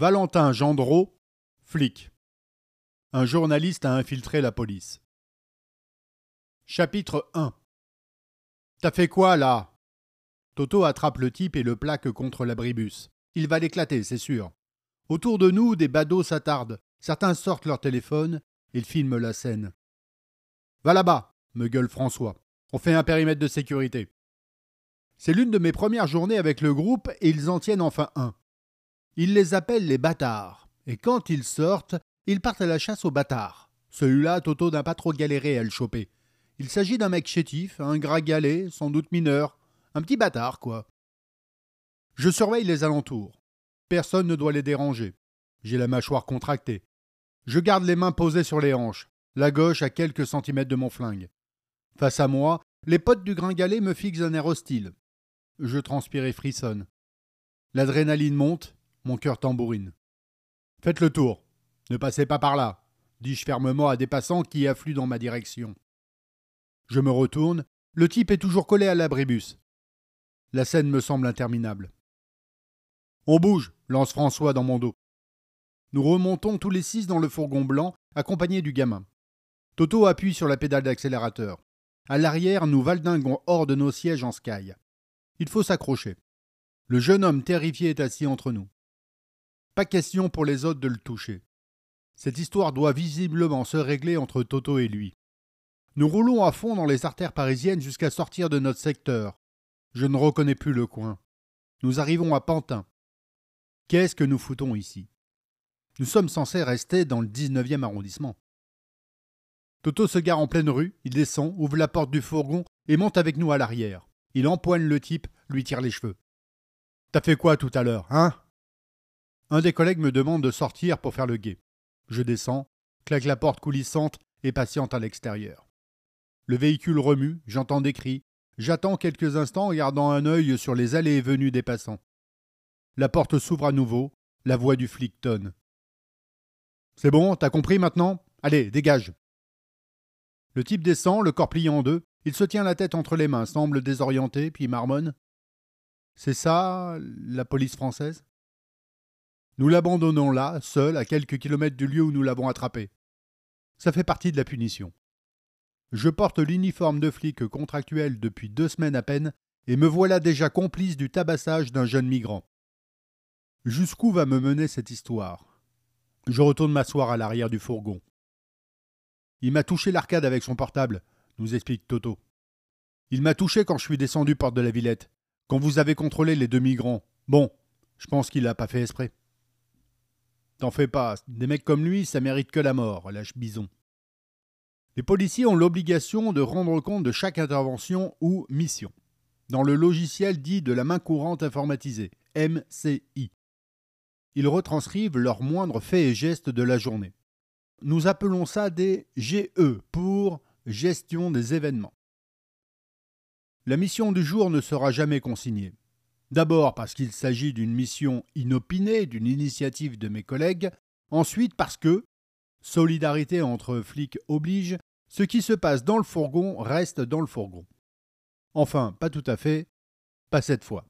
Valentin Gendreau, flic. Un journaliste a infiltré la police. Chapitre 1 T'as fait quoi là? Toto attrape le type et le plaque contre l'abribus. Il va l'éclater, c'est sûr. Autour de nous, des badauds s'attardent. Certains sortent leur téléphone et filment la scène. Va là-bas, me gueule François. On fait un périmètre de sécurité. C'est l'une de mes premières journées avec le groupe et ils en tiennent enfin un. Ils les appellent les bâtards. Et quand ils sortent, ils partent à la chasse aux bâtards. Celui-là, Toto n'a pas trop galéré à le choper. Il s'agit d'un mec chétif, un gras galet, sans doute mineur. Un petit bâtard, quoi. Je surveille les alentours. Personne ne doit les déranger. J'ai la mâchoire contractée. Je garde les mains posées sur les hanches, la gauche à quelques centimètres de mon flingue. Face à moi, les potes du gringalet me fixent un air hostile. Je transpire et frissonne. L'adrénaline monte, mon cœur tambourine. Faites le tour. Ne passez pas par là, dis-je fermement à des passants qui affluent dans ma direction. Je me retourne, le type est toujours collé à l'abribus. La scène me semble interminable. On bouge, lance François dans mon dos. Nous remontons tous les six dans le fourgon blanc, accompagnés du gamin. Toto appuie sur la pédale d'accélérateur. À l'arrière, nous valdingons hors de nos sièges en sky. Il faut s'accrocher. Le jeune homme terrifié est assis entre nous. Pas question pour les autres de le toucher. Cette histoire doit visiblement se régler entre Toto et lui. Nous roulons à fond dans les artères parisiennes jusqu'à sortir de notre secteur. Je ne reconnais plus le coin. Nous arrivons à Pantin. Qu'est-ce que nous foutons ici? Nous sommes censés rester dans le 19e arrondissement. Toto se gare en pleine rue, il descend, ouvre la porte du fourgon et monte avec nous à l'arrière. Il empoigne le type, lui tire les cheveux. T'as fait quoi tout à l'heure, hein? Un des collègues me demande de sortir pour faire le guet. Je descends, claque la porte coulissante et patiente à l'extérieur. Le véhicule remue, j'entends des cris. J'attends quelques instants gardant un œil sur les allées et venues des passants. La porte s'ouvre à nouveau, la voix du flic tonne. C'est bon, t'as compris maintenant? Allez, dégage Le type descend, le corps plié en deux. Il se tient la tête entre les mains, semble désorienté, puis marmonne. C'est ça, la police française? Nous l'abandonnons là, seul, à quelques kilomètres du lieu où nous l'avons attrapé. Ça fait partie de la punition. Je porte l'uniforme de flic contractuel depuis deux semaines à peine, et me voilà déjà complice du tabassage d'un jeune migrant. Jusqu'où va me mener cette histoire? Je retourne m'asseoir à l'arrière du fourgon. Il m'a touché l'arcade avec son portable, nous explique Toto. Il m'a touché quand je suis descendu porte de la Villette, quand vous avez contrôlé les deux migrants. Bon, je pense qu'il n'a pas fait esprit. T'en fais pas, des mecs comme lui, ça mérite que la mort, lâche bison. Les policiers ont l'obligation de rendre compte de chaque intervention ou mission, dans le logiciel dit de la main courante informatisée, MCI. Ils retranscrivent leurs moindres faits et gestes de la journée. Nous appelons ça des GE pour gestion des événements. La mission du jour ne sera jamais consignée. D'abord parce qu'il s'agit d'une mission inopinée, d'une initiative de mes collègues, ensuite parce que, Solidarité entre flics oblige, ce qui se passe dans le fourgon reste dans le fourgon. Enfin, pas tout à fait, pas cette fois.